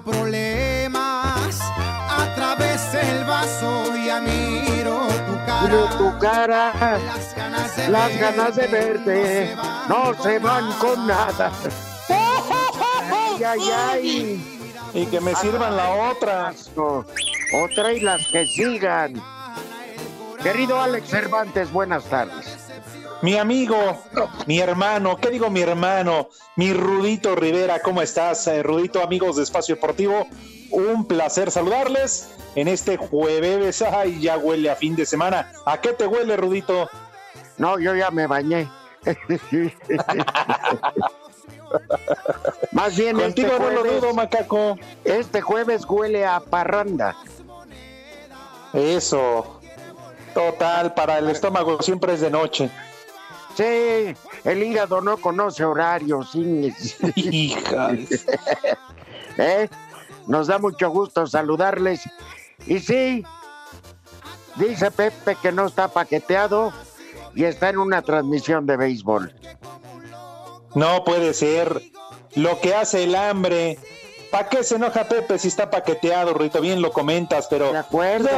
Problemas. A través del vaso ya miro tu cara. Miro tu cara, Las ganas de las ganas de verte verte no se van con nada. Ay, ay, ay. Y que me sirvan la otra. Otra y las que sigan. Querido Alex Cervantes, buenas tardes. Mi amigo, mi hermano, ¿qué digo mi hermano? Mi Rudito Rivera, ¿cómo estás? Eh, Rudito, amigos de Espacio Deportivo, un placer saludarles en este jueves. Ay, ya huele a fin de semana. ¿A qué te huele, Rudito? No, yo ya me bañé. Más bien este Contigo no lo jueves, dudo, macaco. este jueves huele a parranda. Eso. Total, para el estómago siempre es de noche. Sí, el hígado no conoce horarios. sí. Hija. ¿Eh? Nos da mucho gusto saludarles. Y sí, dice Pepe que no está paqueteado y está en una transmisión de béisbol. No puede ser. Lo que hace el hambre. ¿Para qué se enoja Pepe si está paqueteado, Rudito? Bien lo comentas, pero. De acuerdo.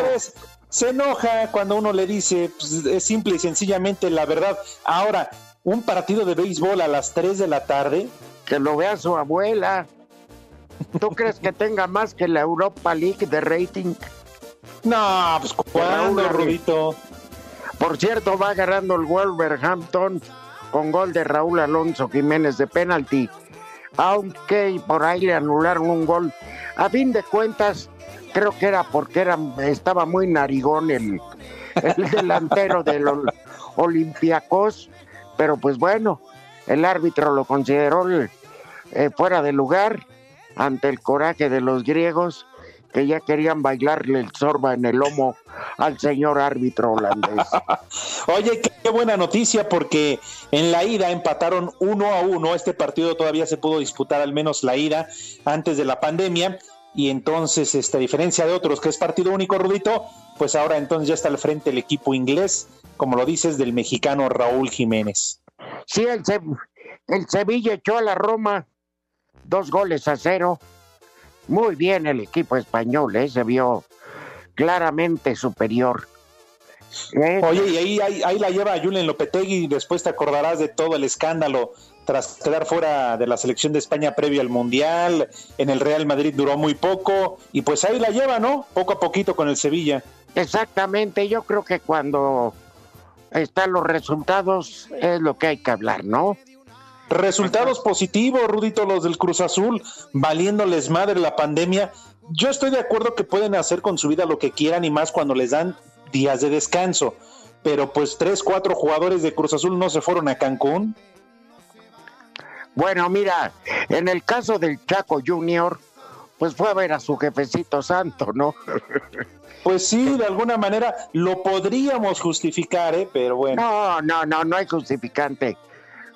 Se enoja cuando uno le dice, pues, es simple y sencillamente la verdad. Ahora, un partido de béisbol a las 3 de la tarde, Que lo vea su abuela. ¿Tú crees que tenga más que la Europa League de rating? no, pues Rudito. Por cierto, va ganando el Wolverhampton con gol de Raúl Alonso Jiménez de penalti. Aunque por ahí le anularon un gol. A fin de cuentas, creo que era porque era, estaba muy narigón el, el delantero del Ol- Olympiacos. Pero pues bueno, el árbitro lo consideró eh, fuera de lugar ante el coraje de los griegos que ya querían bailarle el sorba en el lomo al señor árbitro holandés. Oye, qué buena noticia porque en la ida empataron uno a uno. Este partido todavía se pudo disputar al menos la ida antes de la pandemia. Y entonces, este, a diferencia de otros que es partido único, Rudito, pues ahora entonces ya está al frente el equipo inglés, como lo dices, del mexicano Raúl Jiménez. Sí, el, Se- el Sevilla echó a la Roma dos goles a cero. Muy bien el equipo español, ¿eh? se vio claramente superior. ¿Eh? Oye, y ahí, ahí, ahí la lleva Julen Lopetegui, después te acordarás de todo el escándalo tras quedar fuera de la selección de España previo al Mundial, en el Real Madrid duró muy poco, y pues ahí la lleva, ¿no? Poco a poquito con el Sevilla. Exactamente, yo creo que cuando están los resultados es lo que hay que hablar, ¿no? Resultados positivos, Rudito, los del Cruz Azul, valiéndoles madre la pandemia. Yo estoy de acuerdo que pueden hacer con su vida lo que quieran y más cuando les dan días de descanso. Pero pues tres, cuatro jugadores de Cruz Azul no se fueron a Cancún. Bueno, mira, en el caso del Chaco Junior, pues fue a ver a su jefecito santo, ¿no? Pues sí, de alguna manera lo podríamos justificar, ¿eh? pero bueno. No, no, no, no hay justificante.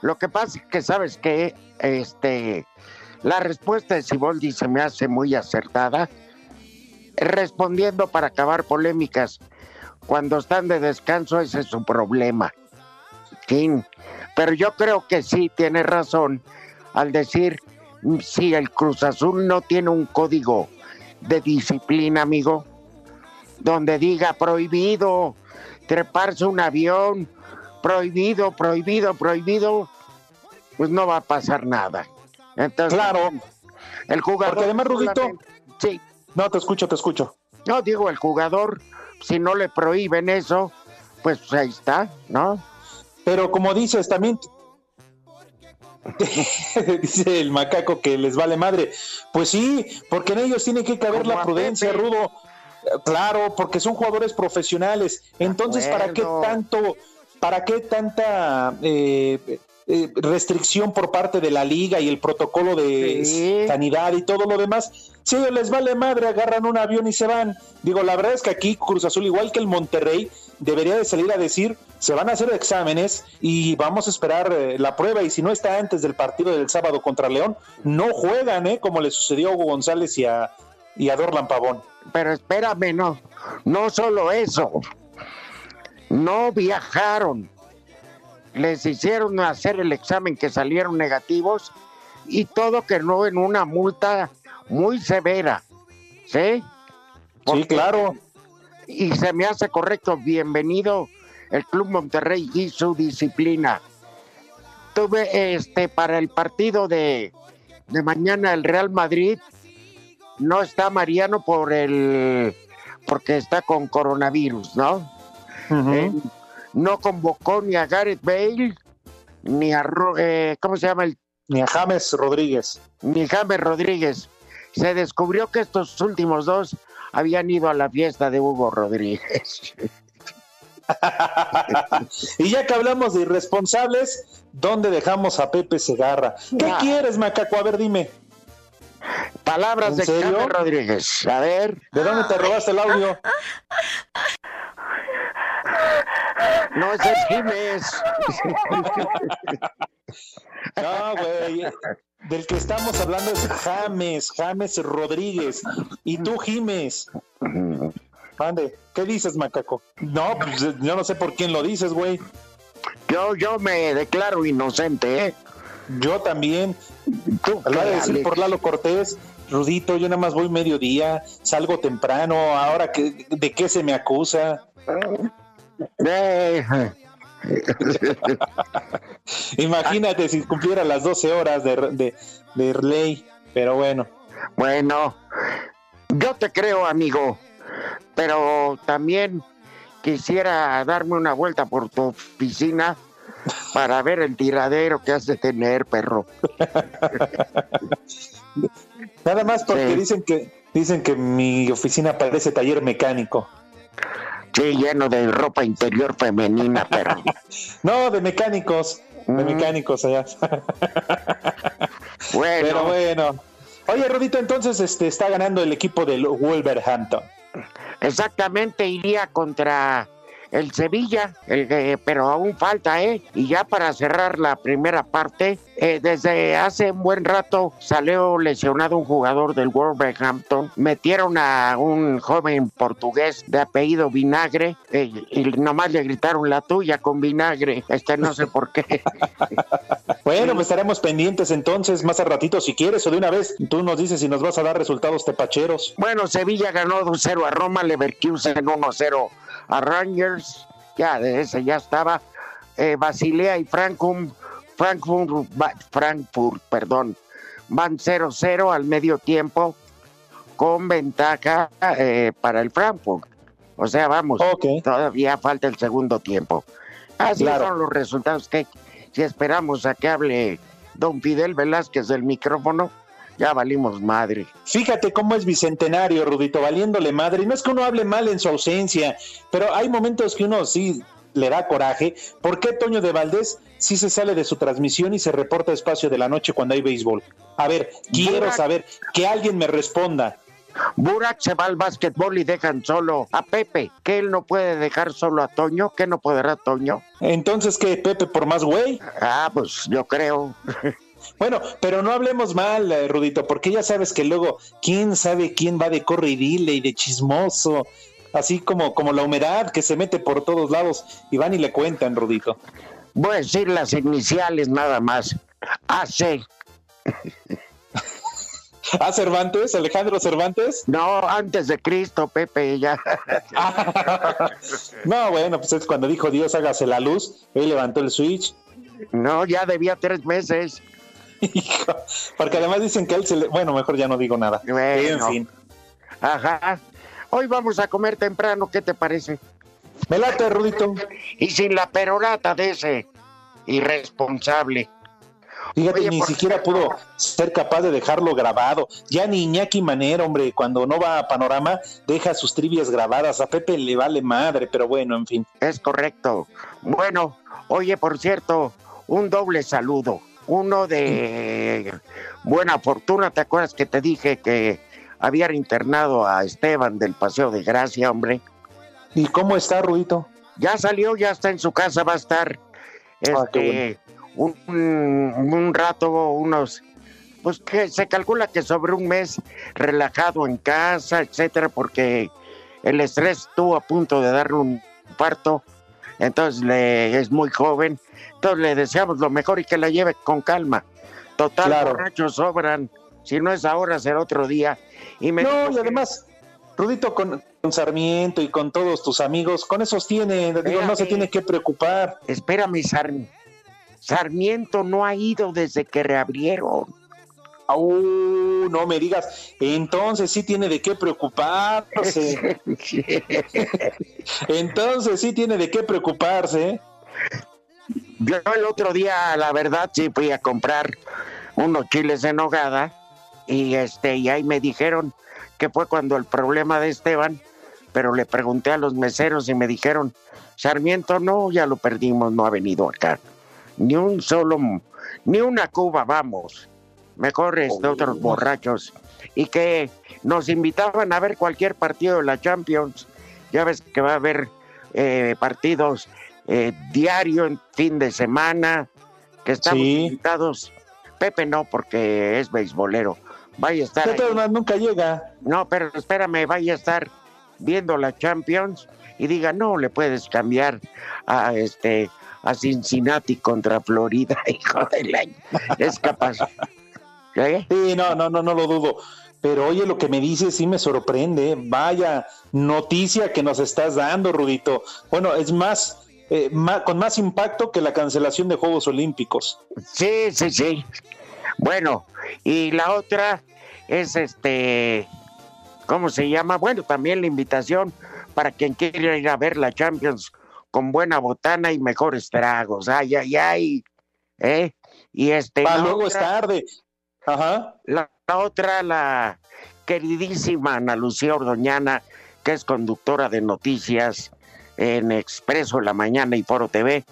Lo que pasa es que, ¿sabes que Este, la respuesta de Siboldi se me hace muy acertada, respondiendo para acabar polémicas. Cuando están de descanso, ese es su problema. Fin. Pero yo creo que sí tiene razón al decir, mm, si el Cruz Azul no tiene un código de disciplina, amigo, donde diga prohibido treparse un avión, prohibido, prohibido, prohibido, pues no va a pasar nada. Entonces, Claro, el jugador. porque además, Rudito- Sí, no te escucho, te escucho. no digo el jugador, si no le prohíben eso, pues ahí está, ¿no? Pero como dices, también dice el macaco que les vale madre. Pues sí, porque en ellos tiene que caber Como la prudencia. Rudo. Claro, porque son jugadores profesionales. Entonces, ¿para qué tanto, para qué tanta eh, eh, restricción por parte de la liga y el protocolo de Sí. sanidad y todo lo demás? Si a ellos les vale madre, agarran un avión y se van. Digo, la verdad es que aquí Cruz Azul, igual que el Monterrey, debería de salir a decir, se van a hacer exámenes y vamos a esperar eh, la prueba y si no está antes del partido del sábado contra León, no juegan, ¿eh? Como le sucedió a Hugo González y a, y a Dorlan Pavón. Pero espérame, no, no solo eso, no viajaron, les hicieron hacer el examen que salieron negativos y todo quedó en una multa muy severa, ¿sí? Sí, claro. Y se me hace correcto, bienvenido el Club Monterrey y su disciplina. Tuve este para el partido de, de mañana el Real Madrid, no está Mariano por el porque está con coronavirus, ¿no? Eh, no convocó ni a Gareth Bale ni a eh, ¿cómo se llama el Ni a James Rodríguez. ni James Rodríguez. Se descubrió que estos últimos dos habían ido a la fiesta de Hugo Rodríguez. y ya que hablamos de irresponsables, ¿dónde dejamos a Pepe Segarra? ¿Qué Ah. quieres, Macaco? A ver, dime. Palabras ¿En de serio? James Rodríguez. A ver, ¿De dónde te robaste el audio? no es Jiménez. No, güey. Del que estamos hablando es James, James Rodríguez. Y tú, Jiménez. Mande, ¿qué dices, macaco? No, pues yo no sé por quién lo dices, güey. Yo, yo me declaro inocente, ¿eh? Yo también. Tú, Lo voy a decir por Lalo Cortés. Rudito, yo nada más voy mediodía, salgo temprano. Ahora, que, ¿de qué se me acusa? Eh, Imagínate si cumpliera las 12 horas de, de, de ley. Pero bueno. bueno, yo te creo, amigo, pero también quisiera darme una vuelta por tu oficina para ver el tiradero que has de tener, perro. Nada más porque Sí. dicen que dicen que mi oficina parece taller mecánico. Sí, lleno de ropa interior femenina, perro. No, de mecánicos, de Mm. mecánicos allá. Bueno, Pero bueno. Oye, Rudito, entonces este está ganando el equipo del Wolverhampton. exactamente iría contra el Sevilla, el, que- pero aún falta, ¿eh? Y ya para cerrar la primera parte, eh, desde hace un buen rato salió lesionado un jugador del Wolverhampton. Metieron a un joven portugués de apellido Vinagre eh, y nomás le gritaron la tuya con Vinagre. Este no sé por qué. Bueno, pues estaremos pendientes entonces más a ratito si quieres o de una vez tú nos dices si nos vas a dar resultados tepacheros. Bueno, Sevilla ganó 2-0 a Roma, Leverkusen 1-0 a Rangers, ya de ese ya estaba. Eh, Basilea y Frankfurt, Frankfurt, Frankfurt, perdón, van 0-0 al medio tiempo con ventaja eh, para el Frankfurt. O sea, vamos, todavía falta el segundo tiempo. Así Claro. son los resultados que si esperamos a que hable don Fidel Velázquez del micrófono, ya valimos madre. Fíjate cómo es bicentenario, Rudito, valiéndole madre. Y no es que uno hable mal en su ausencia, pero hay momentos que uno sí le da coraje. ¿Por qué Toño de Valdés sí se sale de su transmisión y se reporta a espacio de la noche cuando hay béisbol? A ver, quiero Burak. saber, que alguien me responda. Burak se va al básquetbol y dejan solo a Pepe, que él no puede dejar solo a Toño, que no podrá Toño. Entonces, ¿qué, Pepe, por más güey? Ah, pues yo creo. Bueno, pero no hablemos mal, eh, Rudito, porque ya sabes que luego, quién sabe quién va de corridile y de chismoso, así como, como la humedad que se mete por todos lados y van y le cuentan, Rudito. Voy a decir las iniciales nada más. AC. ¿Ah, Cervantes? ¿Alejandro Cervantes? No, antes de Cristo, Pepe, ya. no, bueno, pues es cuando dijo Dios hágase la luz, él levantó el switch. No, ya debía tres meses. Hijo, porque además dicen que él se le... Bueno, mejor ya no digo nada. Bueno. En fin. Ajá. Hoy vamos a comer temprano, ¿qué te parece? Me late, Rudito. Y sin la perorata de ese irresponsable. Fíjate, Oye, ni siquiera pudo ser capaz de dejarlo grabado. Ya ni Iñaki Manera, hombre, cuando no va a Panorama, deja sus trivias grabadas. A Pepe le vale madre, pero bueno, en fin. Es correcto. Bueno, oye, por cierto, un doble saludo. Uno de buena fortuna, ¿te acuerdas que te dije que había internado a Esteban del Paseo de Gracia, hombre? ¿Y cómo está, Rudito? Ya salió, ya está en su casa, va a estar Ah, este, un, un- un rato, unos, pues que se calcula que sobre un mes relajado en casa, etcétera, porque el estrés estuvo a punto de darle un parto, entonces le, es muy joven, entonces le deseamos lo mejor y que la lleve con calma. Total, Claro. borrachos sobran, si no es ahora, será otro día. Y me No, y además, Rudito, con, con Sarmiento y con todos tus amigos, con esos tiene, digo, no se tiene que preocupar. Espérame, Sar- Sarmiento no ha ido desde que reabrieron. Uh, no me digas, entonces sí tiene de qué preocuparse. Entonces sí tiene de qué preocuparse. Yo el otro día, la verdad, sí fui a comprar unos chiles en nogada y este y ahí me dijeron que fue cuando el problema de Esteban, pero le pregunté a los meseros y me dijeron, Sarmiento no, ya lo perdimos, no ha venido acá. Ni un solo, ni una cuba, vamos. Mejor este, otros borrachos. Y que nos invitaban a ver cualquier partido de la Champions. Ya ves que va a haber eh, partidos eh, diario, en fin de semana, que estamos Sí. invitados. Pepe no, porque es beisbolero. Vaya a estar. Ahí. nunca llega. No, pero espérame, vaya a estar viendo la Champions y diga, no, le puedes cambiar a este a Cincinnati contra Florida, hijo de la... Es capaz. ¿Eh? Sí, no, no, no, no lo dudo. Pero oye, lo que me dices sí me sorprende. Vaya noticia que nos estás dando, Rudito. Bueno, es más, eh, ma- con más impacto que la cancelación de Juegos Olímpicos. Sí, sí, sí. Bueno, y la otra es este, ¿cómo se llama? Bueno, también la invitación para quien quiera ir a ver la Champions con buena botana y mejores tragos. Ay, ay, ay. ¿Eh? Y este. Pa, la luego es tarde. Ajá. La, la otra, la queridísima Ana Lucía Ordoñana, que es conductora de noticias en Expreso La Mañana y Foro TV.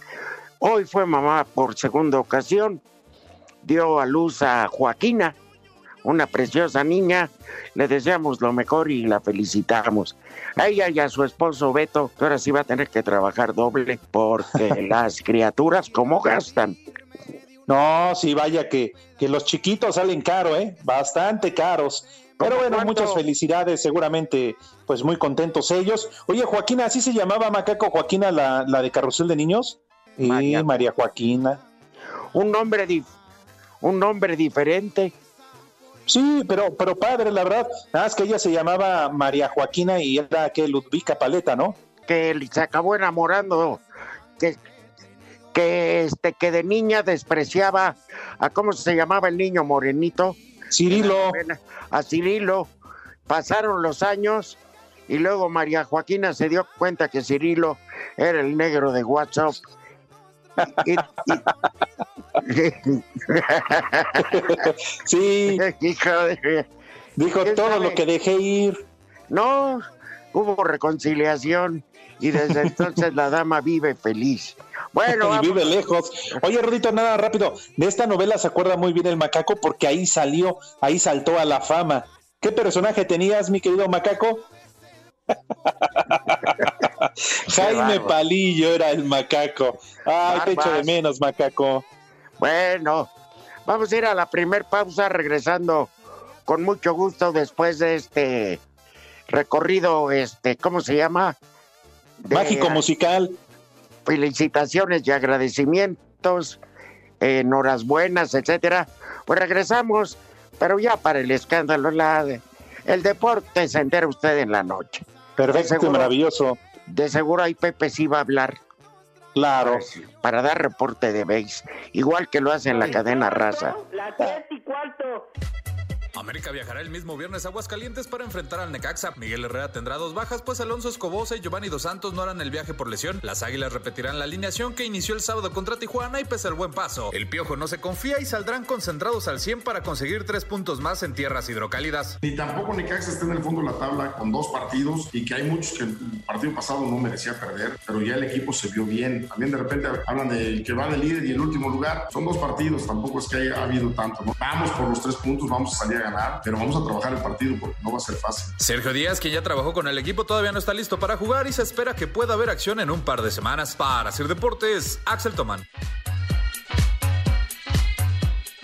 Hoy fue mamá por segunda ocasión. Dio a luz a Joaquina, una preciosa niña. Le deseamos lo mejor y la felicitamos. A ella y a su esposo Beto, que ahora sí va a tener que trabajar doble porque las criaturas como gastan. No, sí, vaya que, que los chiquitos salen caro, ¿eh? Bastante caros. Pero ¿Cómo bueno, cuánto? muchas felicidades, seguramente, pues muy contentos ellos. Oye, Joaquina, ¿así se llamaba Macaco Joaquina la, la de Carrusel de Niños? Sí, María. María Joaquina. Un nombre, dif- un nombre diferente. Sí, pero, pero padre, la verdad. Nada más que ella se llamaba María Joaquina y era que Ludvica Paleta, ¿no? que se acabó enamorando, que, que, este, que de niña despreciaba a cómo se llamaba el niño morenito, Cirilo. a Cirilo. Pasaron los años y luego María Joaquina se dio cuenta que Cirilo era el negro de WhatsApp. Y- Sí, y- dijo ¿Quién todo sabe? lo que dejé ir. no, hubo reconciliación y desde entonces la dama vive feliz. Bueno, y vive lejos. Oye, Rudito, nada rápido. De esta novela se acuerda muy bien el macaco porque ahí salió, ahí saltó a la fama. ¿Qué personaje tenías, mi querido macaco? Jaime. Palillo era el macaco. Ay, te echo de menos, macaco. Bueno, vamos a ir a la primer pausa regresando con mucho gusto después de este recorrido, este, ¿cómo se llama? Mágico musical. felicitaciones y agradecimientos, en horas buenas, etcétera. Pues regresamos Pero ya para el escándalo, la, el deporte se entera usted en la noche. Perfecto, seguro. maravilloso. De seguro ahí Pepe sí va a hablar Claro. para dar reporte de base, igual que lo hace en la cadena raza. Las siete y cuarto. América viajará el mismo viernes a Aguascalientes para enfrentar al Necaxa. Miguel Herrera tendrá dos bajas, pues Alonso Escobosa y Giovanni Dos Santos no harán el viaje por lesión. Las Águilas repetirán la alineación que inició el sábado contra Tijuana y pese al buen paso. El Piojo no se confía y saldrán concentrados al 100 para conseguir tres puntos más en tierras hidrocálidas. Ni tampoco Necaxa está en el fondo de la tabla con dos partidos y que hay muchos que el partido pasado no merecía perder, pero ya el equipo se vio bien. También de repente hablan del que va de líder y el último lugar. Son dos partidos, tampoco es que haya habido tanto. ¿no? Vamos por los tres puntos, vamos a salir a ganar, pero vamos a trabajar el partido porque no va a ser fácil. Sergio Díaz, quien ya trabajó con el equipo, todavía no está listo para jugar y se espera que pueda haber acción en un par de semanas. Para hacer deportes, Axel Tomán.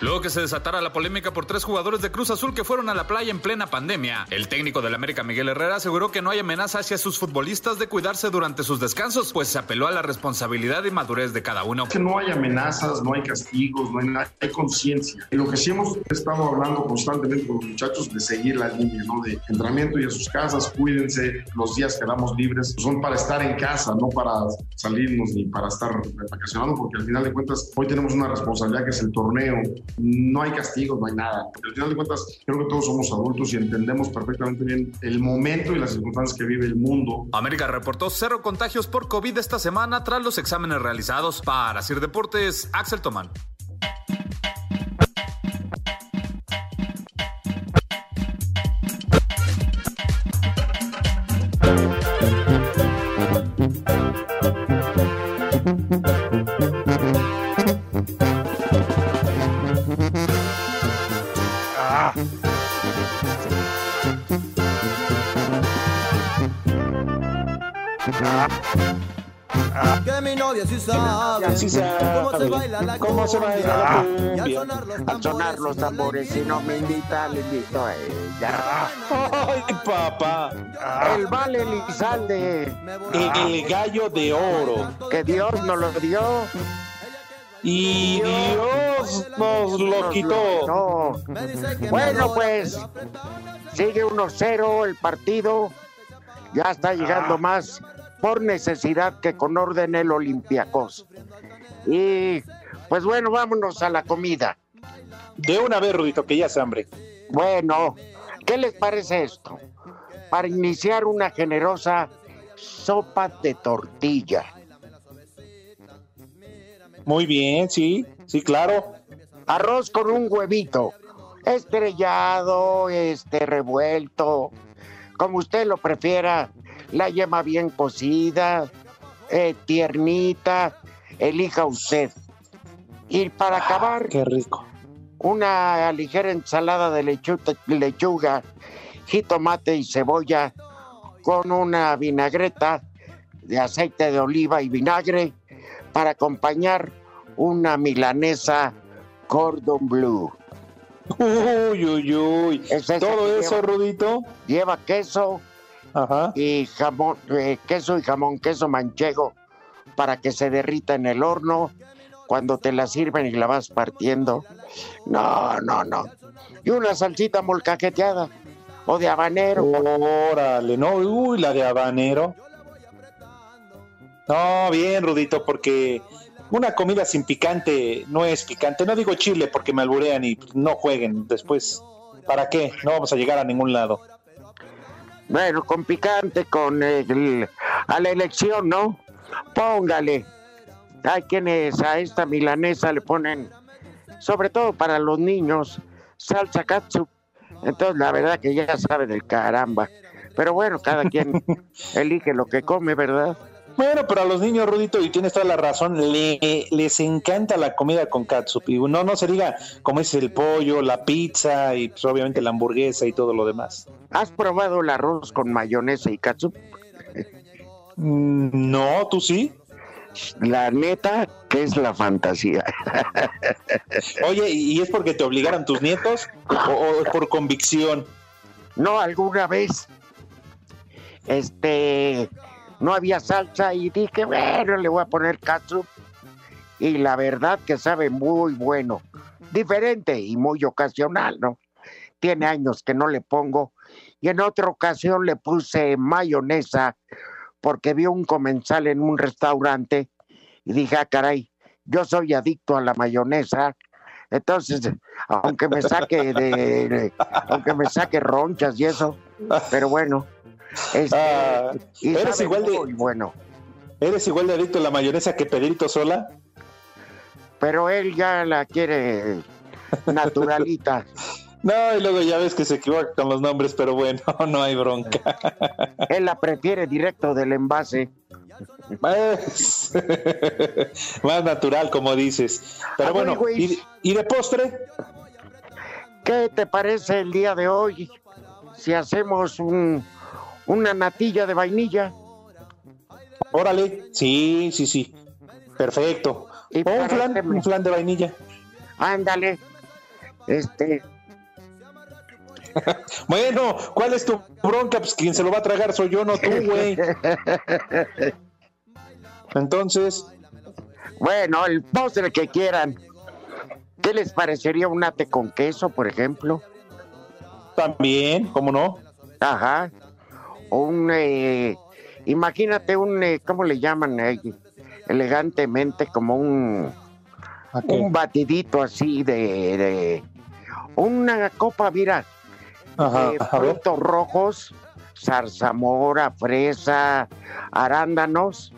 Luego que se desatara la polémica por tres jugadores de Cruz Azul que fueron a la playa en plena pandemia, el técnico del América Miguel Herrera aseguró que no hay amenaza hacia sus futbolistas de cuidarse durante sus descansos, pues se apeló a la responsabilidad y madurez de cada uno. Que no hay amenazas, no hay castigos, no hay nada, hay conciencia. Lo que sí hemos estado hablando constantemente con los muchachos de seguir la línea, ¿no? De entrenamiento y a sus casas, cuídense, los días que damos libres son para estar en casa, no para salirnos ni para estar vacacionando, porque al final de cuentas hoy tenemos una responsabilidad que es el torneo. No hay castigos, no hay nada. Porque al final de cuentas creo que todos somos adultos y entendemos perfectamente bien el momento y las circunstancias que vive el mundo. América reportó cero contagios por COVID esta semana tras los exámenes realizados. Para Sir Deportes, Axel Tomán. Novia sí sabe, Sí sabe. cómo se baila la ¿Cómo se baila la cumbia. Al sonar los tambores, si no me invita, le invito a ella. ¡Ay, papá! El vale Elizalde, El, el gallo de oro. que Dios nos lo dio. Y Dios nos lo quitó. Bueno, pues sigue 1-0 el partido. Ya está llegando más por necesidad que con orden el Olympiacos. Y pues bueno, vámonos a la comida. De una vez, Rudito, que ya se hambre. Bueno, ¿qué les parece esto? Para iniciar una generosa sopa de tortilla. Muy bien, sí, sí, claro. Arroz con un huevito, estrellado, este revuelto, como usted lo prefiera, la yema bien cocida, eh, tiernita, elija usted. Y para acabar, Qué rico. una ligera ensalada de lechuga, lechuga, jitomate y cebolla con una vinagreta de aceite de oliva y vinagre para acompañar una milanesa cordon bleu. Uy, uy, uy. Es Todo eso, Rudito. Lleva queso Ajá. y jamón, eh, queso y jamón, queso manchego para que se derrita en el horno cuando te la sirven y la vas partiendo. No, no, no. Y una salsita molcajeteada o de habanero. Órale, no, uy, la de habanero. No, bien, Rudito, porque una comida sin picante no es picante. No digo chile porque me alburean y no jueguen después. ¿Para qué? No vamos a llegar a ningún lado. Bueno, con picante, con el- a la elección, ¿no? Póngale. Hay quienes a esta milanesa le ponen, sobre todo para los niños, salsa katsu. Entonces, la verdad que ya sabe del caramba. Pero bueno, cada quien elige lo que come, ¿verdad? Bueno, pero a los niños, Rudito, y tienes toda la razón, le- les encanta la comida con catsup. Y no, no se diga como es el pollo, la pizza y pues, obviamente la hamburguesa y todo lo demás. ¿Has probado el arroz con mayonesa y katsu? Mm, No, tú sí. La neta, que es la fantasía. Oye, ¿y y es porque te obligaron tus nietos o, o por convicción? No, alguna vez, este, no había salsa y dije, bueno, le voy a poner katsup. Y la verdad que sabe muy bueno. Diferente y muy ocasional, ¿no? tiene años que no le pongo. Y en otra ocasión le puse mayonesa porque vi un comensal en un restaurante y dije, ah, caray, yo soy adicto a la mayonesa. Entonces, aunque me saque de, aunque me saque ronchas y eso, pero bueno. Este, Ah, y eres igual de- muy bueno. ¿Eres igual de adicto a la mayonesa que Pedrito Sola? Pero él ya la quiere naturalita. No, y luego ya ves que se equivoca con los nombres, pero bueno, no hay bronca. Él la prefiere directo del envase. Más más natural, como dices. Pero A ver, bueno. ¿y, y de postre? ¿Qué te parece el día de hoy si hacemos un, una natilla de vainilla? Órale, sí, sí, sí. Perfecto. Y O un flan, un flan de vainilla. Ándale. Este, Bueno, ¿cuál es tu bronca? Pues quien se lo va a tragar soy yo, no tú, güey. Entonces, bueno, el postre que quieran. ¿Qué les parecería un ate con queso, por ejemplo? también, ¿cómo no? Ajá. Un, eh, imagínate un, eh, ¿cómo le llaman? eh, elegantemente, como un, un batidito así de, de- una copa, mira, Ajá, de ver. frutos rojos, zarzamora, fresa, arándanos,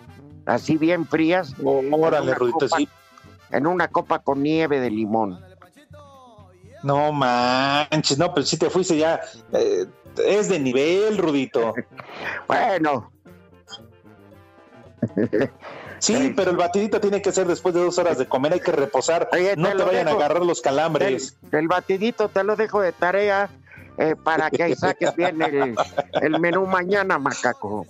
así bien frías, Órale, una Rudito, copa. sí. en una copa con nieve de limón. No manches, no, pero si te fuiste ya. eh, es de nivel, Rudito. Bueno, Sí, pero el batidito tiene que ser después de dos horas de comer, hay que reposar. Oye, no te vayan a agarrar los calambres. el batidito te lo dejo de tarea eh, para que ahí saques bien el, el menú mañana, macaco.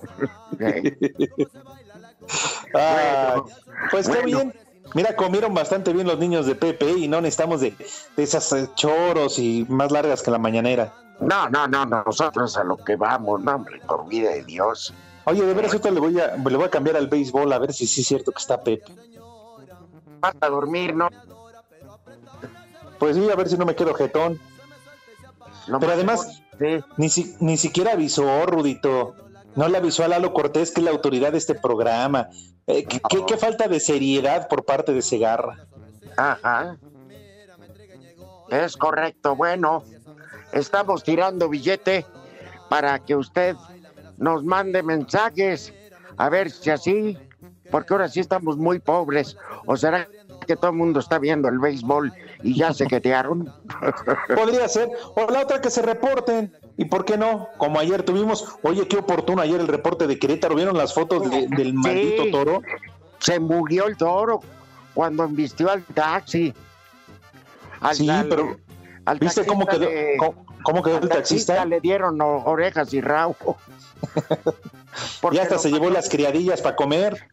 Ah, bueno, pues qué bien. Mira, comieron bastante bien los niños de Pepe y no necesitamos de, de esas eh, choros y más largas que la mañanera. No, no, no, no, nosotros a lo que vamos, no, hombre, por vida de Dios. Oye, de veras, ahorita le voy a, le voy a cambiar al béisbol a ver si sí es cierto que está Pepe. Vas a dormir, ¿no? Pues sí, a ver si no me quedo jetón. Pero más además- sí. Ni, si- ni siquiera avisó, Rudito. No le avisó a Lalo Cortés, que es la autoridad de este programa. Eh, ¿qué, qué- qué falta de seriedad por parte de Segarra? Ajá. Es correcto. Bueno, estamos tirando billete para que usted nos mande mensajes. A ver si así, porque ahora sí estamos muy pobres. ¿O será que todo el mundo está viendo el béisbol y ya se quetearon? Podría ser. O la otra que se reporten. ¿Y por qué no? Como ayer tuvimos, oye, qué oportuno ayer el reporte de Querétaro. ¿Vieron las fotos de- del maldito Sí. toro? Se mugió el toro cuando embistió al taxi. Al- Sí, al- pero al ¿viste cómo quedó, de- cómo, cómo quedó al el taxista? le dieron orejas y rabo. Porque Y hasta se llevó las criadillas para comer.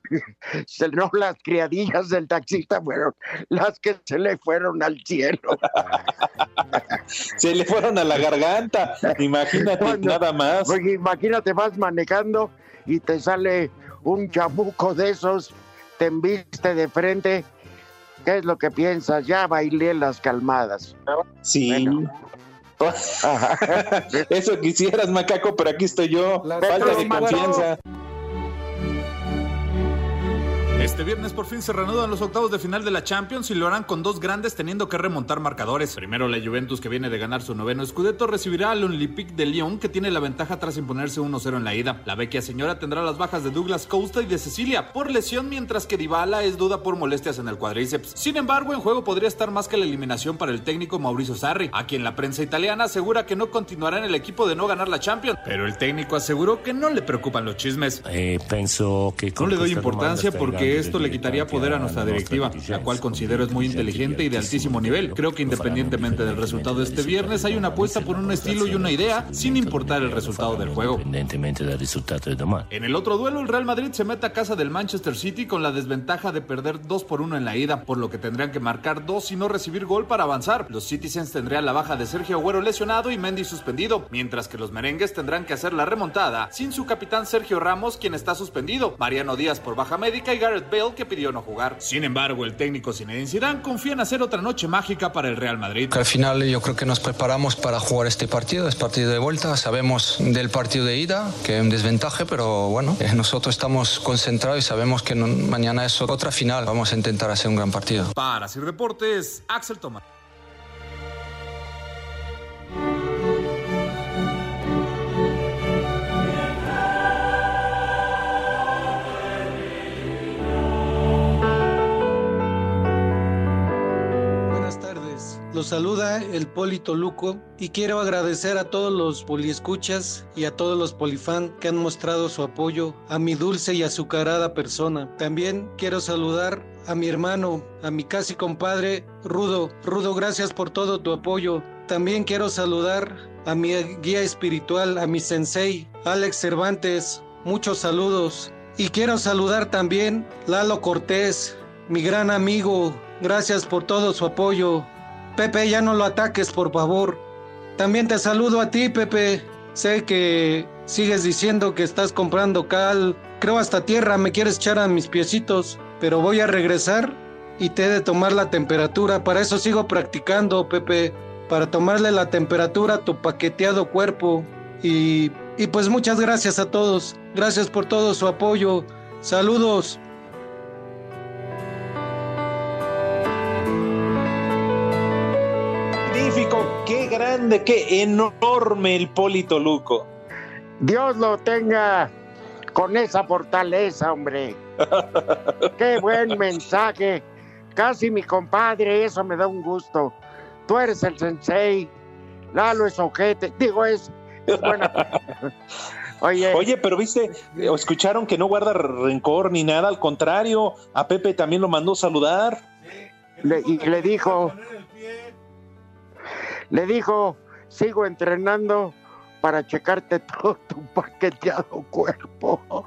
se- no las criadillas del taxista fueron las que se le fueron al cielo. Se le fueron a la garganta. Imagínate, nada más. Oye, imagínate, vas manejando y te sale un chamuco de esos, te embiste de frente. ¿Qué es lo que piensas? Ya bailé las calmadas. Sí. Bueno. Eso quisieras, macaco, pero aquí estoy yo. Falta de confianza. Este viernes por fin se reanudan los octavos de final de la Champions y lo harán con dos grandes teniendo que remontar marcadores. Primero la Juventus que viene de ganar su noveno Scudetto recibirá al Olympique de Lyon que tiene la ventaja tras imponerse 1-0 en la ida. La vecchia señora tendrá las bajas de Douglas Costa y de Cecilia por lesión mientras que Dybala es duda por molestias en el cuadríceps. Sin embargo, en juego podría estar más que la eliminación para el técnico Mauricio Sarri, a quien la prensa italiana asegura que no continuará en el equipo de no ganar la Champions, pero el técnico aseguró que no le preocupan los chismes. Eh, penso che No le doy importancia domanda porque esto le quitaría poder a nuestra directiva, la cual considero es muy inteligente y de altísimo nivel. Creo que independientemente del resultado de este viernes hay una apuesta por un estilo y una idea sin importar el resultado del juego. En el otro duelo, el Real Madrid se mete a casa del Manchester City con la desventaja de perder 2 por 1 en la ida, por lo que tendrían que marcar 2 y no recibir gol para avanzar. Los Citizens tendrían la baja de Sergio Agüero lesionado y Mendy suspendido, mientras que los merengues tendrán que hacer la remontada sin su capitán Sergio Ramos, quien está suspendido, Mariano Díaz por baja médica y Gareth Gareth Bale, que pidió no jugar. Sin embargo, el técnico Zinedine Zidane confía en hacer otra noche mágica para el Real Madrid. Al final yo creo que nos preparamos para jugar este partido, es partido de vuelta, sabemos del partido de ida, que es un desventaje, pero bueno, eh, nosotros estamos concentrados y sabemos que no, mañana es otra final, vamos a intentar hacer un gran partido. Para Sir Deportes, Axel Tomás. Saluda el Polito Luco y quiero agradecer a todos los poliescuchas y a todos los polifan que han mostrado su apoyo a mi dulce y azucarada persona. También quiero saludar a mi hermano, a mi casi compadre Rudo. Rudo, gracias por todo tu apoyo. También quiero saludar a mi guía espiritual, a mi sensei, Alex Cervantes. Muchos saludos. Y quiero saludar también Lalo Cortés, mi gran amigo. Gracias por todo su apoyo. Pepe, ya no lo ataques, por favor. También te saludo a ti, Pepe. Sé que sigues diciendo que estás comprando cal. Creo hasta tierra me quieres echar a mis piecitos, pero voy a regresar y te he de tomar la temperatura. Para eso sigo practicando, Pepe. Para tomarle la temperatura a tu paqueteado cuerpo. Y, y pues muchas gracias a todos. Gracias por todo su apoyo. Saludos. Grande, qué enorme el Polito Luco. Dios lo tenga con esa fortaleza, hombre. qué buen mensaje. Casi mi compadre, eso me da un gusto. Tú eres el sensei, Lalo es ojete, digo, es, es buena. Oye. Oye, pero viste, escucharon que no guarda rencor ni nada, al contrario, a Pepe también lo mandó saludar. Le, y le dijo, le dijo, sigo entrenando para checarte todo tu paqueteado cuerpo.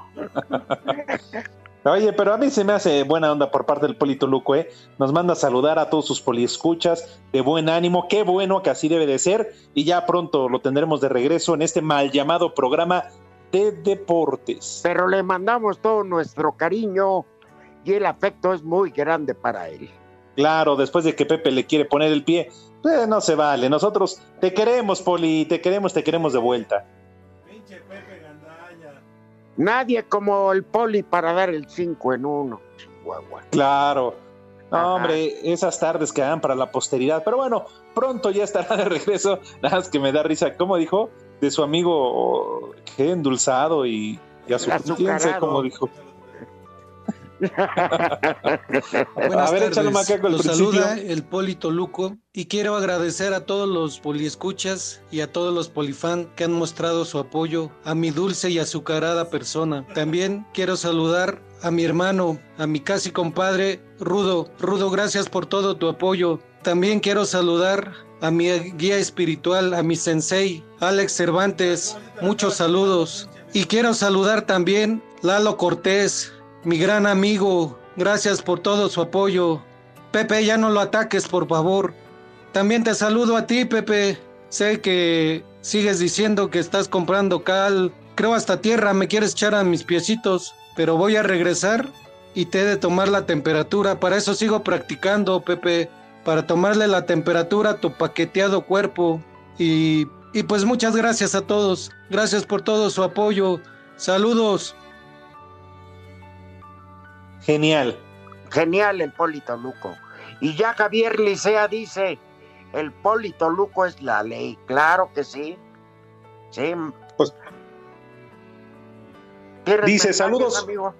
Oye, pero a mí se me hace buena onda por parte del Polito Luco, ¿eh? Nos manda a saludar a todos sus poliescuchas de buen ánimo. Qué bueno que así debe de ser. Y ya pronto lo tendremos de regreso en este mal llamado programa de deportes. Pero le mandamos todo nuestro cariño y el afecto es muy grande para él. Claro, después de que Pepe le quiere poner el pie, eh, no se vale. Nosotros te queremos, Poli, te queremos, te queremos de vuelta. Pinche Pepe Gandaña. Nadie como el Poli para dar el 5 en 1. Claro. No, hombre, esas tardes quedan para la posteridad. Pero bueno, pronto ya estará de regreso. Nada más que me da risa. ¿Cómo dijo? De su amigo, qué endulzado y, y a su como dijo. Buenas tardes. Los saluda el Polito Luco y quiero agradecer a todos los poliescuchas y a todos los polifan que han mostrado su apoyo a mi dulce y azucarada persona. También quiero saludar a mi hermano, a mi casi compadre Rudo. Rudo, gracias por todo tu apoyo. También quiero saludar a mi guía espiritual, a mi sensei, Alex Cervantes. Muchos saludos. Y quiero saludar también Lalo Cortés, mi gran amigo, gracias por todo su apoyo. Pepe, ya no lo ataques, por favor. También te saludo a ti, Pepe. Sé que sigues diciendo que estás comprando cal. Creo hasta tierra me quieres echar a mis piecitos, pero voy a regresar y te he de tomar la temperatura. Para eso sigo practicando, Pepe, para tomarle la temperatura a tu paqueteado cuerpo. Y, y pues muchas gracias a todos. Gracias por todo su apoyo. Saludos. Genial. Genial el Polito Luco. Y ya Javier Licea dice, el Polito Luco es la ley. Claro que sí. Sí. Pues, dice, saludos. Amigo?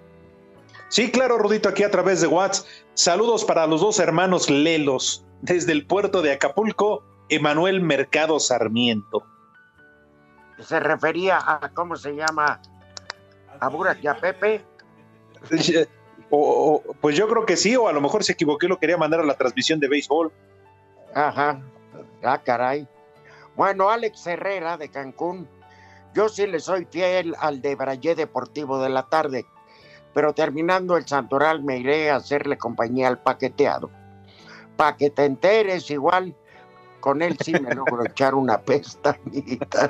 Sí, claro, Rudito, aquí a través de WhatsApp. Saludos para los dos hermanos Lelos, desde el puerto de Acapulco, Emanuel Mercado Sarmiento. Se refería a, ¿cómo se llama? A Burak y a Pepe. O, pues yo creo que sí, o a lo mejor se equivoquó y lo quería mandar a la transmisión de béisbol. Ajá, ah, caray. Bueno, Alex Herrera de Cancún, yo sí le soy fiel al de Brayé Deportivo de la tarde, pero terminando el Santoral me iré a hacerle compañía al paqueteado. Para que te enteres, igual con él sí me logro echar una pestañita.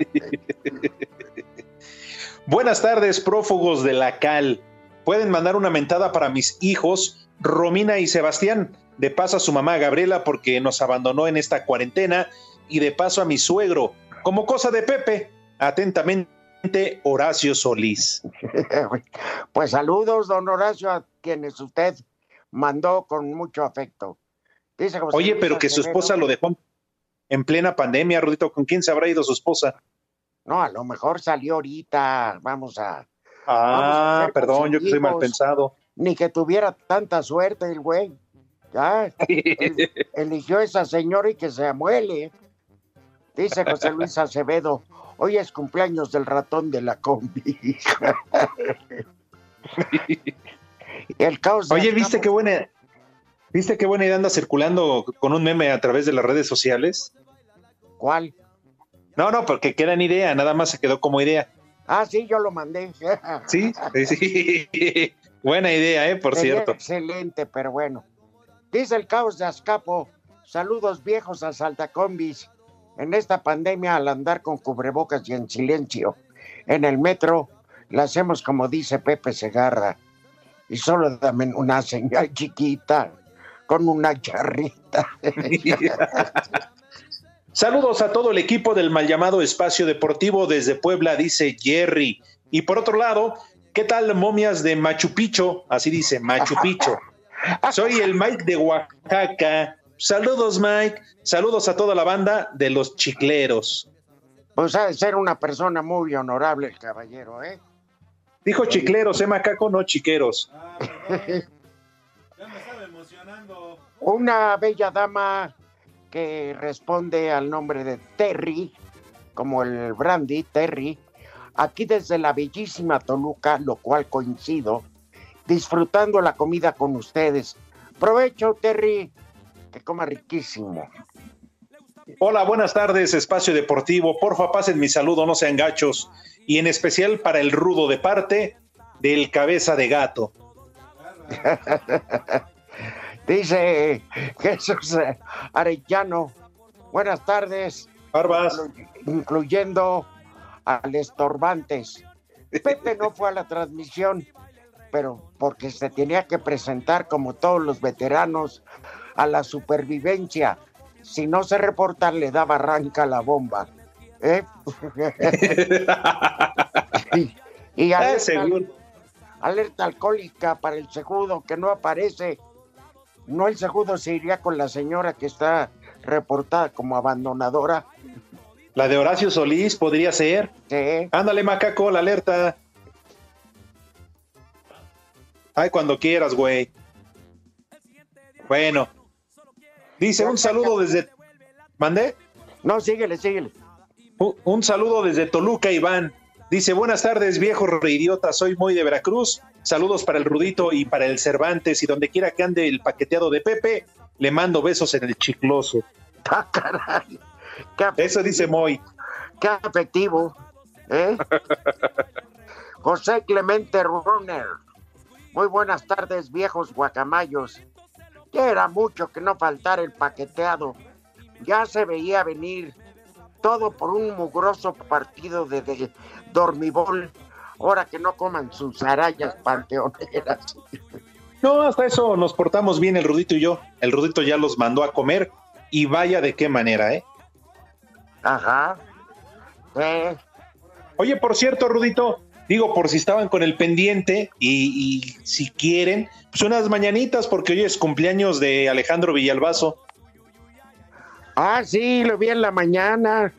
Buenas tardes, prófugos de la cal. Pueden mandar una mentada para mis hijos, Romina y Sebastián. De paso a su mamá Gabriela porque nos abandonó en esta cuarentena y de paso a mi suegro, como cosa de Pepe. Atentamente, Horacio Solís. Pues saludos, don Horacio, a quienes usted mandó con mucho afecto. Oye, pero que su esposa lo dejó en plena pandemia, Rudito. ¿Con quién se habrá ido su esposa? No, a lo mejor salió ahorita. Vamos a. Ah, perdón, yo que soy mal pensado. Ni que tuviera tanta suerte el güey. Ya. eligió esa señora y que se amuele. Dice José Luis Acevedo. Hoy es cumpleaños del ratón de la combi. el caos. Oye, ¿viste qué buena, ¿viste qué buena idea anda circulando con un meme a través de las redes sociales? ¿Cuál? No, no, porque queda en idea, nada más se quedó como idea. Ah, sí, yo lo mandé. sí, sí. Buena idea, ¿eh? Por cierto. Excelente, pero bueno. Dice el caos de Azcapo. Saludos viejos a Saltacombis en esta pandemia al andar con cubrebocas y en silencio en el metro, la hacemos como dice Pepe Segarra. Y solo dame una señal chiquita con una charrita. Saludos a todo el equipo del mal llamado Espacio Deportivo desde Puebla, dice Jerry. Y por otro lado, ¿qué tal momias de Machu Picchu? Así dice, Machu Picchu. Soy el Mike de Oaxaca. Saludos, Mike. Saludos a toda la banda de los chicleros. Pues ha de ser una persona muy honorable el caballero, ¿eh? Dijo chicleros, ¿eh, macaco? No chiqueros. ya me estaba emocionando. Una bella dama que responde al nombre de Terry, como el brandy, Terry, aquí desde la bellísima Toluca, lo cual coincido, disfrutando la comida con ustedes. Provecho, Terry que coma riquísimo. Hola, buenas tardes, Espacio Deportivo. Porfa, pasen mi saludo, no sean gachos. Y en especial para el rudo de parte del cabeza de gato. Dice Jesús Arellano. Buenas tardes. Barbas. Incluyendo al Estorbantes. Pepe no fue a la transmisión, pero porque se tenía que presentar como todos los veteranos a la supervivencia. Si no se reporta, le daba arranca la bomba. ¿Eh? y, alerta, alerta, alcohólica para el segundo que no aparece. No el segundo se iría con la señora que está reportada como abandonadora. La de Horacio Solís podría ser. Sí. Ándale, macaco, la alerta. Ay, cuando quieras, güey. Bueno, Dice un saludo desde. ¿Mandé? No, síguele, síguele. Un, saludo desde Toluca, Iván. Dice, buenas tardes, viejo reidiota, soy muy de Veracruz. Saludos para el Rudito y para el Cervantes y donde quiera que ande el paqueteado de Pepe, le mando besos en el chicloso. Ah, caray. Eso dice Moy. Qué afectivo. ¿eh? José Clemente Runner. Muy buenas tardes, viejos guacamayos era mucho que no faltara el paqueteado. Ya se veía venir todo por un mugroso partido de, dormibol. Ahora que no coman sus arañas panteoneras. No, hasta eso nos portamos bien el Rudito y yo. El Rudito ya los mandó a comer y vaya de qué manera, ¿eh? Ajá. Oye, por cierto, Rudito, digo, por si estaban con el pendiente y, y si quieren, pues unas mañanitas porque hoy es cumpleaños de Alejandro Villalbazo. Ah, sí, lo vi en la mañana.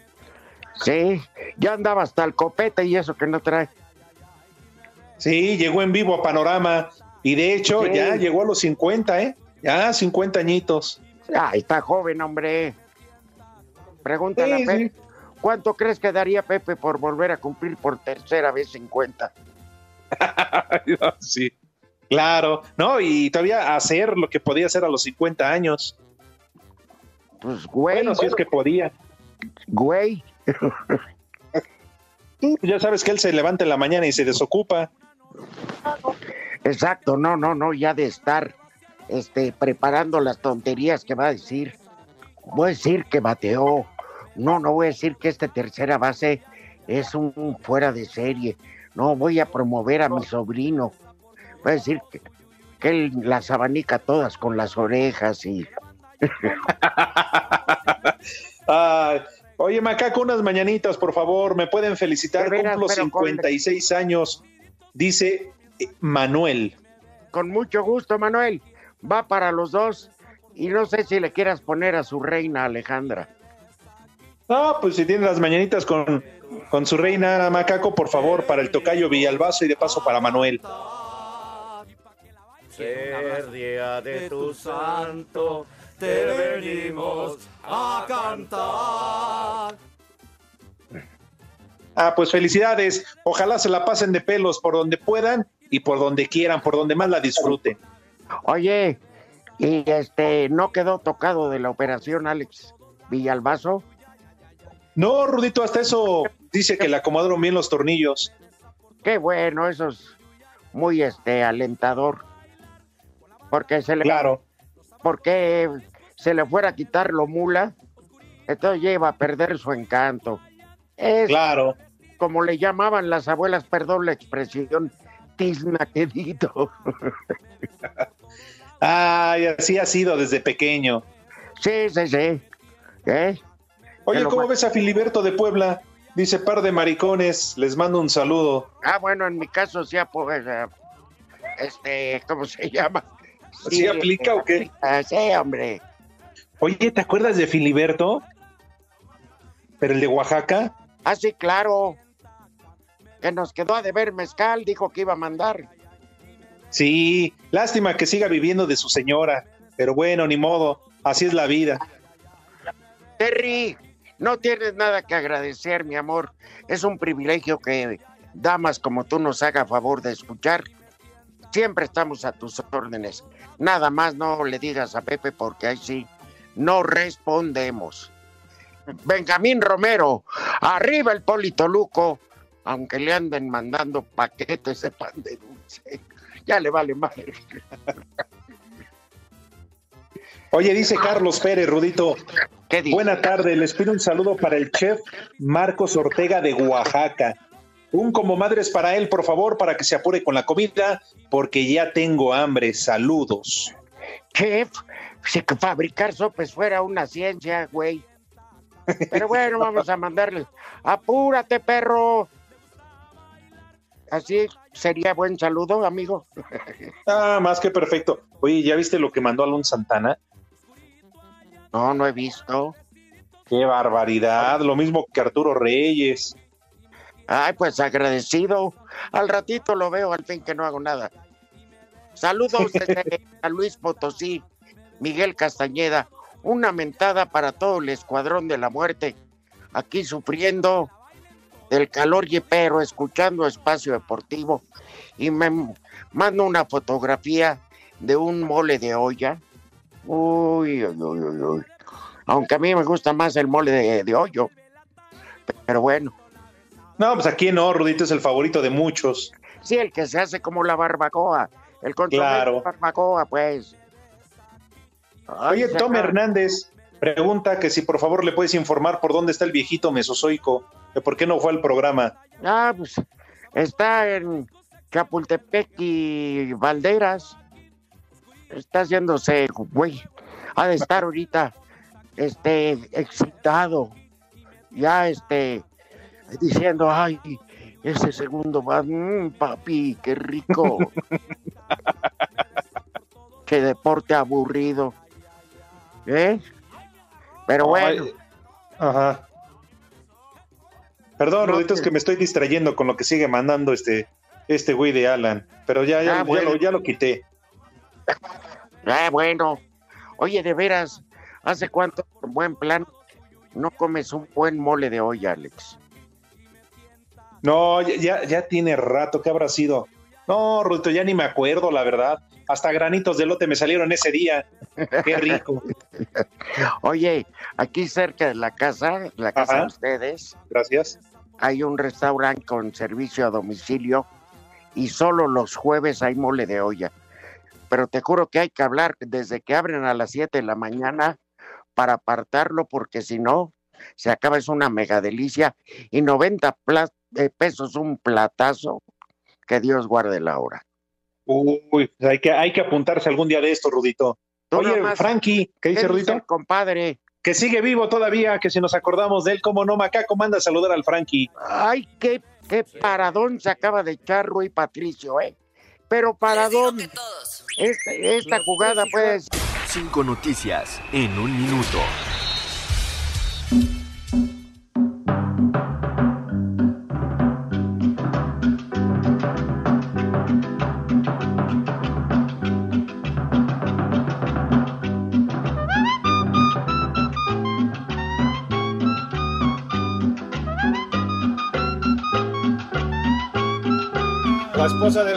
Sí, ya andaba hasta el copete y eso que no trae. Sí, llegó en vivo a Panorama y de hecho ya llegó a los 50, ¿eh? Ya 50 añitos. Ah, está joven, hombre. Pregúntale a Pepe. ¿Cuánto crees que daría Pepe por volver a cumplir por tercera vez 50? sí. Claro, ¿no? Y todavía hacer lo que podía hacer a los 50 años. Pues, güey. Bueno, si es que podía. Güey. ya sabes que él se levanta en la mañana y se desocupa. Exacto, no, no, no, ya de estar este, preparando las tonterías que va a decir. Voy a decir que bateó. No, no voy a decir que esta tercera base es un fuera de serie. No, voy a promover a mi sobrino Va a decir que, que él las abanica todas con las orejas y. oye, Macaco, unas mañanitas, por favor. Me pueden felicitar. Cumplo 56 años, dice Manuel. Con mucho gusto, Manuel. Va para los dos. Y no sé si le quieras poner a su reina Alejandra. No, pues si tiene las mañanitas con, con su reina Macaco, por favor, para el tocayo Villalbazo y de paso para Manuel. Ser día de tu santo, te venimos a cantar. Ah, pues felicidades. Ojalá se la pasen de pelos por donde puedan y por donde quieran, por donde más la disfruten. Oye, y este, ¿no quedó tocado de la operación Alex Villalbazo? No, Rudito, hasta eso dice que le acomodaron bien los tornillos. Qué bueno, eso es muy este alentador. Porque se le Claro. porque se le fuera a quitar lo mula, entonces iba a perder su encanto. Es Claro. Como le llamaban las abuelas, perdón la expresión, tiznaquedito. Ay, así ha sido desde pequeño. Sí, sí, sí. ¿Eh? Oye, ¿cómo ves a Filiberto de Puebla? Dice par de maricones, les mando un saludo. Ah, bueno, en mi caso sí, eh, este, ¿cómo se llama? ¿Sí aplica o qué? aplica, Sí, hombre. Oye, ¿te acuerdas de Filiberto? Pero el de Oaxaca. Ah, sí, claro. Que nos quedó a deber mezcal, dijo que iba a mandar. Sí, lástima que siga viviendo de su señora. Pero bueno, ni modo, así es la vida. Terry, no tienes nada que agradecer, mi amor. Es un privilegio que damas como tú nos haga favor de escuchar. Siempre estamos a tus órdenes. Nada más no le digas a Pepe porque ahí sí no respondemos. Benjamín Romero, arriba el Polito Luco, aunque le anden mandando paquetes de pan de dulce. Ya le vale madre. Oye, dice Carlos Pérez, Rudito. Buena tarde, les pido un saludo para el chef Marcos Ortega de Oaxaca. Un como madres para él, por favor, para que se apure con la comida, porque ya tengo hambre. Saludos. Chef, si que fabricar sopes fuera una ciencia, güey. Pero bueno, vamos a mandarle. Apúrate, perro. Así sería buen saludo, amigo. Ah, más que perfecto. Oye, ¿ya viste lo que mandó Alonso Santana? No, no he visto. Qué barbaridad. Lo mismo que Arturo Reyes. Ay, pues agradecido. Al ratito lo veo, al fin que no hago nada. Saludos desde a Luis Potosí, Miguel Castañeda. Una mentada para todo el escuadrón de la muerte. Aquí sufriendo del calor y pero escuchando espacio deportivo. Y me mando una fotografía de un mole de olla. Uy, uy, uy. Aunque a mí me gusta más el mole de, de hoyo. Pero bueno. No, pues aquí no, Rudito es el favorito de muchos. Sí, el que se hace como la barbacoa. El consomé Claro. de barbacoa, pues. Ay, Oye, Tom acaba- Hernández pregunta que si por favor le puedes informar por dónde está el viejito mesozoico, por qué no fue al programa. Ah, pues está en Chapultepec y Valderas. Está haciéndose, güey. Ha de estar ahorita, este, excitado. Ya, este, diciendo, ay, ese segundo va, mm, papi, qué rico. qué deporte aburrido. ¿Eh? Pero bueno. Ay, Ajá. Perdón, No, Rudito, es que- me estoy distrayendo con lo que sigue mandando este este güey de Alan, pero ya, ya, Ah, ya bueno. lo, ya lo quité. Ah, bueno. Oye, de veras, ¿hace cuánto, por buen plan, no comes un buen mole de olla, Alex? No, ya, ya, ya tiene rato, ¿qué habrá sido? No, Rudito, ya ni me acuerdo, la verdad. Hasta granitos de lote me salieron ese día. Qué rico. Oye, aquí cerca de la casa, la casa Ajá. de ustedes, Gracias. hay un restaurante con servicio a domicilio y solo los jueves hay mole de olla. Pero te juro que hay que hablar desde que abren a las 7 de la mañana para apartarlo, porque si no, se acaba, es una mega delicia. Y 90 pla- eh, pesos un platazo, que Dios guarde la hora. Uy, pues hay que, hay que apuntarse algún día de esto, Rudito. Oye, Frankie, ¿qué dice Rudito? compadre. Que sigue vivo todavía, que si nos acordamos de él, como no, Macaco manda a saludar al Frankie. Ay, qué, qué paradón se acaba de echar Rui Patricio, ¿eh? Pero paradón. Esta, esta jugada, pues. Cinco noticias en un minuto.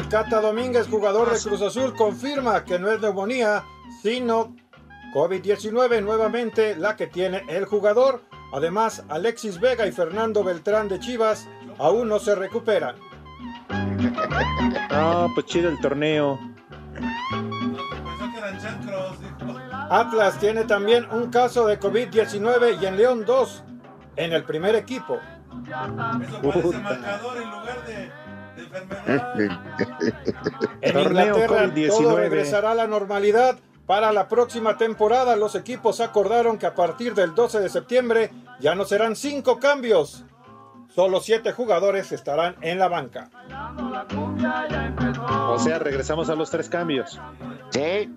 Cata Domínguez, jugador de Cruz Azul, confirma que no es neumonía, sino COVID-19 nuevamente la que tiene el jugador. Además, Alexis Vega y Fernando Beltrán de Chivas aún no se recuperan. Ah, pues chido el torneo. Atlas tiene también un caso de COVID-19 y en León 2 en el primer equipo. En Inglaterra todo regresará a la normalidad. Para la próxima temporada los equipos acordaron que a partir del 12 de septiembre ya no serán cinco cambios. Solo siete jugadores estarán en la banca. O sea, regresamos a los tres cambios. Sí.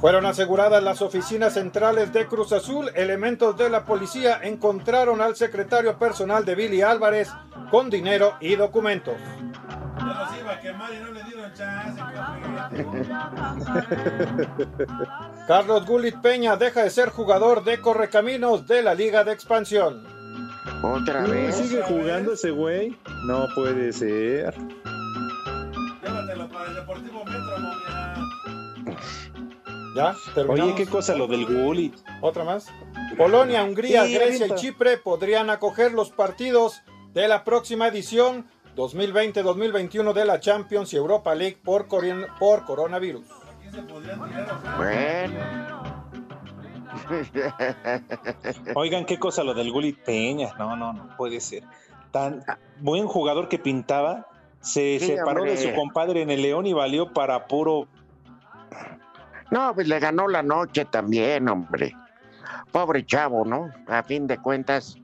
Fueron aseguradas las oficinas centrales de Cruz Azul. Elementos de la policía encontraron al secretario personal de Billy Álvarez con dinero y documentos. Carlos Gulit Peña deja de ser jugador de Correcaminos de la Liga de Expansión. Otra vez. ¿Sigue jugando ese güey? No puede ser. Llévatelo para el Deportivo Oye, qué cosa lo del Gulit. Otra más. Polonia, Hungría, Sí, Grecia y. Chipre podrían acoger los partidos de la próxima edición 2020-2021 de la Champions y Europa League por, por coronavirus. Oigan, qué cosa lo del Gulit Peña. No, no, no puede ser. Tan buen jugador que pintaba, se Sí, separó de su compadre en el León y valió para puro. No, pues le ganó la noche también, hombre. Pobre chavo, ¿no? A fin de cuentas,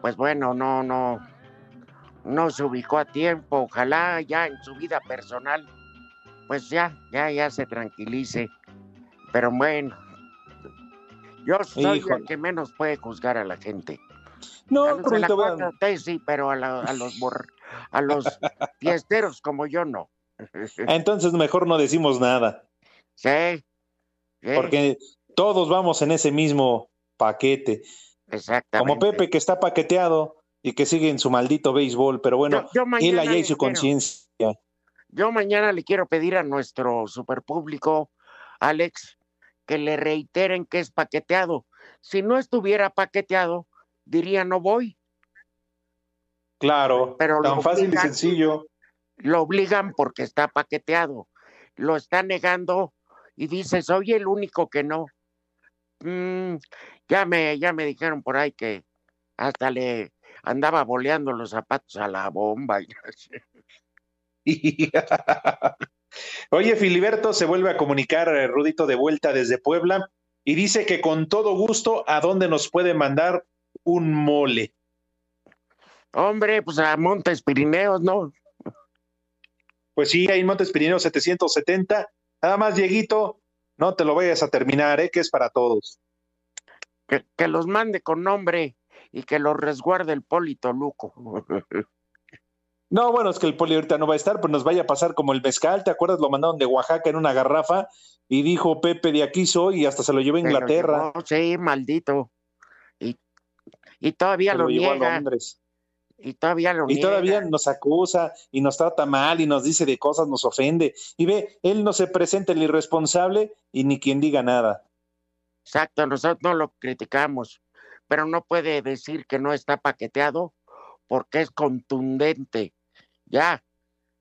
pues bueno, no, no, no se ubicó a tiempo. Ojalá ya en su vida personal, pues ya, ya, ya se tranquilice. Pero bueno, yo soy Híjole. el que menos puede juzgar a la gente. No, a los de la Rudito, vean. 4T sí, pero a, la- a los bor- a los fiesteros como yo no. Entonces mejor no decimos nada. Sí. Sí, Porque todos vamos en ese mismo paquete. Exactamente. Como Pepe que está paqueteado y que sigue en su maldito béisbol, pero bueno, Yo- él allá y su conciencia. Yo mañana le quiero pedir a nuestro superpúblico, Alex, que le reiteren que es paqueteado. Si no estuviera paqueteado, diría no voy. Claro, Pero tan fácil y sencillo. Lo obligan porque está paqueteado. Lo está negando y dice, soy el único que no. Mm, ya, me, ya me dijeron por ahí que hasta le andaba boleando los zapatos a la bomba. y así. Oye, Filiberto se vuelve a comunicar, eh, Rudito, de vuelta desde Puebla y dice que con todo gusto, ¿a dónde nos puede mandar un mole? Hombre, pues a Montes Pirineos, ¿no? Pues sí, hay en Montes Pirineos 770. Nada más, Dieguito, no te lo vayas a terminar, ¿eh? que es para todos. Que, que los mande con nombre y que los resguarde el Polito Luco. No, bueno, es que el poli ahorita no va a estar, pues nos vaya a pasar como el mezcal, ¿te acuerdas? Lo mandaron de Oaxaca en una garrafa y dijo Pepe de aquí soy y hasta se lo llevó a Inglaterra. llevó, sí, maldito. Y, y todavía Se lo, lo llevó a. Londres. Y todavía lo Y niega. todavía nos acusa y nos trata mal y nos dice de cosas, nos ofende. Y ve, él no se presenta el irresponsable y ni quien diga nada. Exacto, nosotros no lo criticamos, pero no puede decir que no está paqueteado porque es contundente. Ya,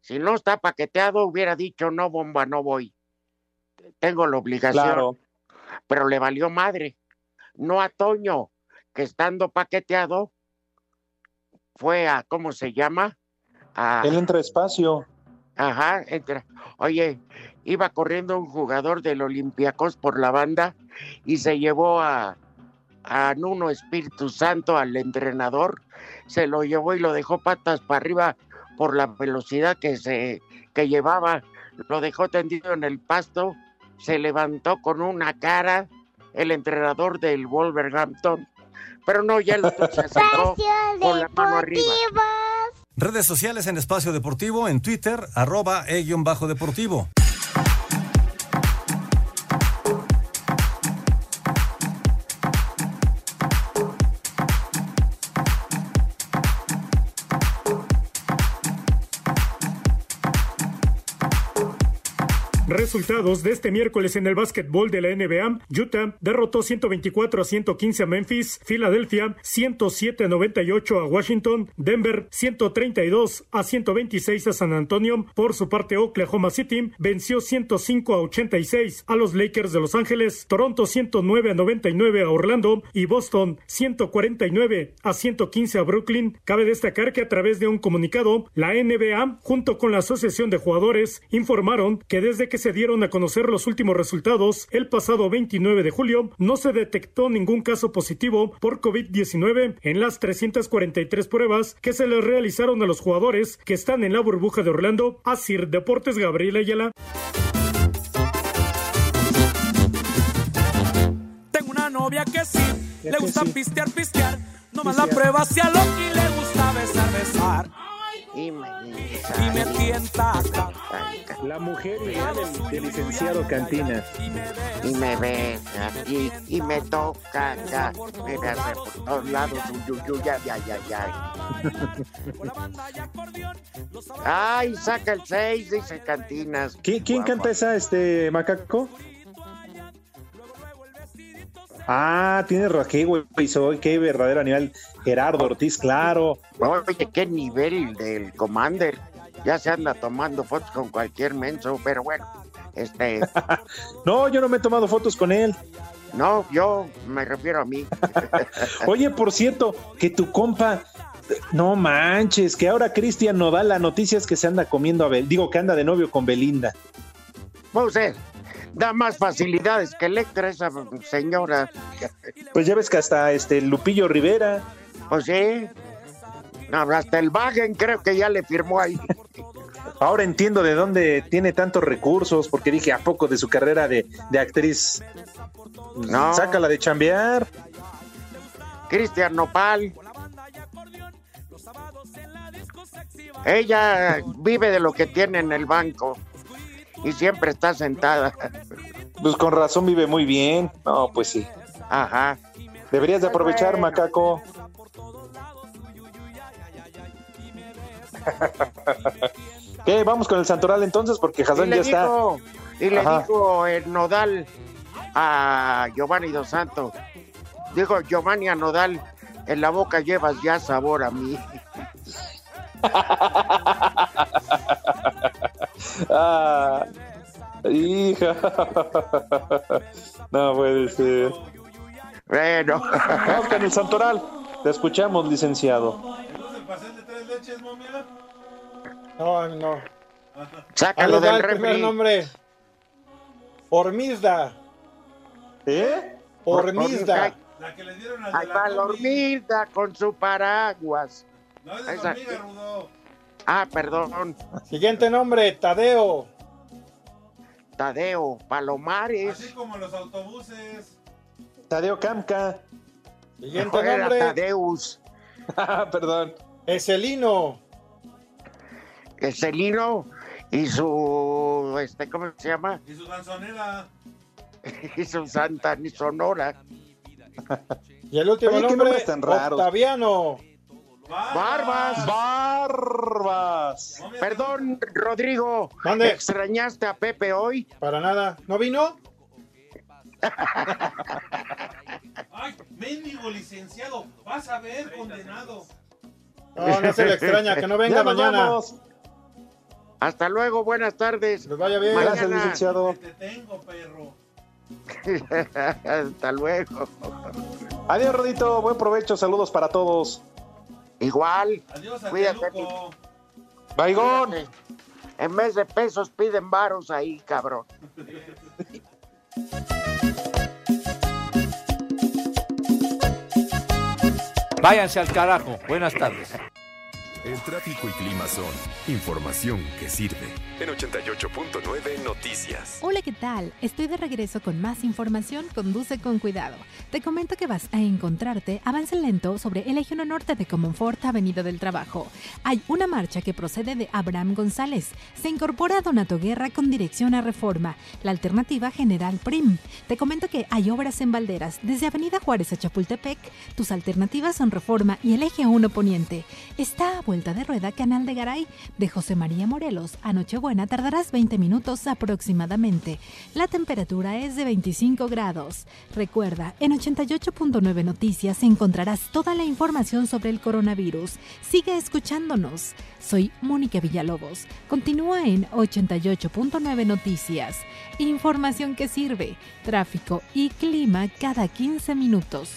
si no está paqueteado, hubiera dicho no, bomba, no voy. Tengo la obligación. Claro. Pero le valió madre. No a Toño, que estando paqueteado, fue a, ¿cómo se llama? A, Él entra despacio. Ajá, entra. Oye, iba corriendo un jugador del Olympiacos por la banda y se llevó a, a Nuno Espíritu Santo, al entrenador, se lo llevó y lo dejó patas para arriba por la velocidad que se que llevaba, lo dejó tendido en el pasto, se levantó con una cara el entrenador del Wolverhampton, pero no, ya lo se sacó con la mano arriba. Redes sociales en Espacio Deportivo, en Twitter, arroba e-deportivo. Resultados de este miércoles en el básquetbol de la NBA. Utah derrotó 124 a 115 a Memphis. Filadelfia 107 a 98 a Washington. Denver 132 a 126 a San Antonio. Por su parte, Oklahoma City venció 105 a 86 a los Lakers de Los Ángeles. Toronto 109 a 99 a Orlando. Y Boston 149 a 115 a Brooklyn. Cabe destacar que a través de un comunicado, la NBA, junto con la Asociación de Jugadores, informaron que desde que se dieron a conocer los últimos resultados el pasado 29 de julio, no se detectó ningún caso positivo por COVID-19 en las 343 pruebas que se les realizaron a los jugadores que están en la burbuja de Orlando. Asir Deportes Gabriel Ayala. Tengo una novia que sí, le gusta pistear, pistear. No más la prueba si a Loki le gusta besar, besar. Y me, tienta. La mujer ideal del, licenciado Cantinas. y me besa y, y me toca ya, me hace por todos lados, uy, uy, uy, ay, ay, ay, ay. Ay, saca el 6, dice Cantinas. ¿Quién, quién canta esa, este, macaco? Ah, tiene razón, güey, soy qué verdadero animal. Gerardo Ortiz, claro. Oye, qué nivel del Commander. Ya se anda tomando fotos con cualquier menso, pero bueno, este, No, yo no me he tomado fotos con él. no, yo me refiero a mí. Oye, por cierto, que tu compa, no manches, que ahora Cristian Nodal, la noticia es que se anda comiendo a Bel, digo que anda de novio con Belinda. Pues eh, da más facilidades que Electra esa señora. Pues ya ves que hasta este Lupillo Rivera. Pues sí. No, hasta el Wagen creo que ya le firmó ahí. Ahora entiendo de dónde tiene tantos recursos, porque dije, ¿a poco de su carrera de, de actriz? No. Sácala de chambear. Cristian Nopal. Ella vive de lo que tiene en el banco y siempre está sentada. Pues con razón vive muy bien. No, pues sí. Ajá. Deberías de aprovechar, Bueno. macaco. ¿Qué? Vamos con el Santoral entonces, porque le ya está. y le Ajá. dijo el Nodal a Giovanni Dos Santos. Dijo Giovanni a Nodal, en la boca llevas ya sabor a mí. Ah, hija. No puede ser. Bueno. Vamos con el Santoral. Te escuchamos, licenciado. No, no. Sácalo Ah, le da del el primer nombre. Hormizda. ¿Eh? Hormizda. La que le dieron al Ahí va la con su paraguas. No es de Esa- hormiga, Rudo. Ah, perdón. Siguiente nombre, Tadeo. Tadeo Palomares. Así como los autobuses. Tadeo Camca. Siguiente Era nombre, Tadeus. Ah, Perdón. Eselino. Celino y su, este, ¿cómo se llama? Y su danzonera. Y su Santa ni Sonora. Y el último Oye, nombre, tan raros. Octaviano. Barbas. Barbas. Perdón, Rodrigo. Mande. ¿Extrañaste a Pepe hoy? Para nada. ¿No vino? Ay, mendigo licenciado. Vas a ver, condenado. No, no se le extraña, que no venga mañana. vamos. Hasta luego, buenas tardes. Les vaya bien. Mañana. Gracias, licenciado. Te tengo, perro. Hasta luego. Adiós, Rodito. Buen provecho. Saludos para todos. Igual. Adiós, Cuídate. Baigón. En vez de pesos piden varos ahí, cabrón. Váyanse al carajo. Buenas tardes. El tráfico y clima son información que sirve. En 88.9 Noticias. Hola, ¿qué tal? Estoy de regreso con más información. Conduce con cuidado. Te comento que vas a encontrarte avance lento sobre el 1 norte de Comonfort, Avenida del Trabajo. Hay una marcha que procede de Abraham González. Se incorpora Donato Guerra con dirección a Reforma. La alternativa General Prim. Te comento que hay obras en Valderas. Desde Avenida Juárez a Chapultepec, tus alternativas son Reforma y el eje 1 Poniente. Está a vuelta de rueda Canal de Garay de José María Morelos. A Nochebuena tardarás 20 minutos aproximadamente. La temperatura es de 25 grados. Recuerda, en 88.9 Noticias encontrarás toda la información sobre el coronavirus. Sigue escuchándonos. Soy Mónica Villalobos. Continúa en 88.9 Noticias. Información que sirve. Tráfico y clima cada 15 minutos.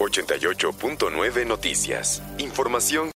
88.9 Noticias. Información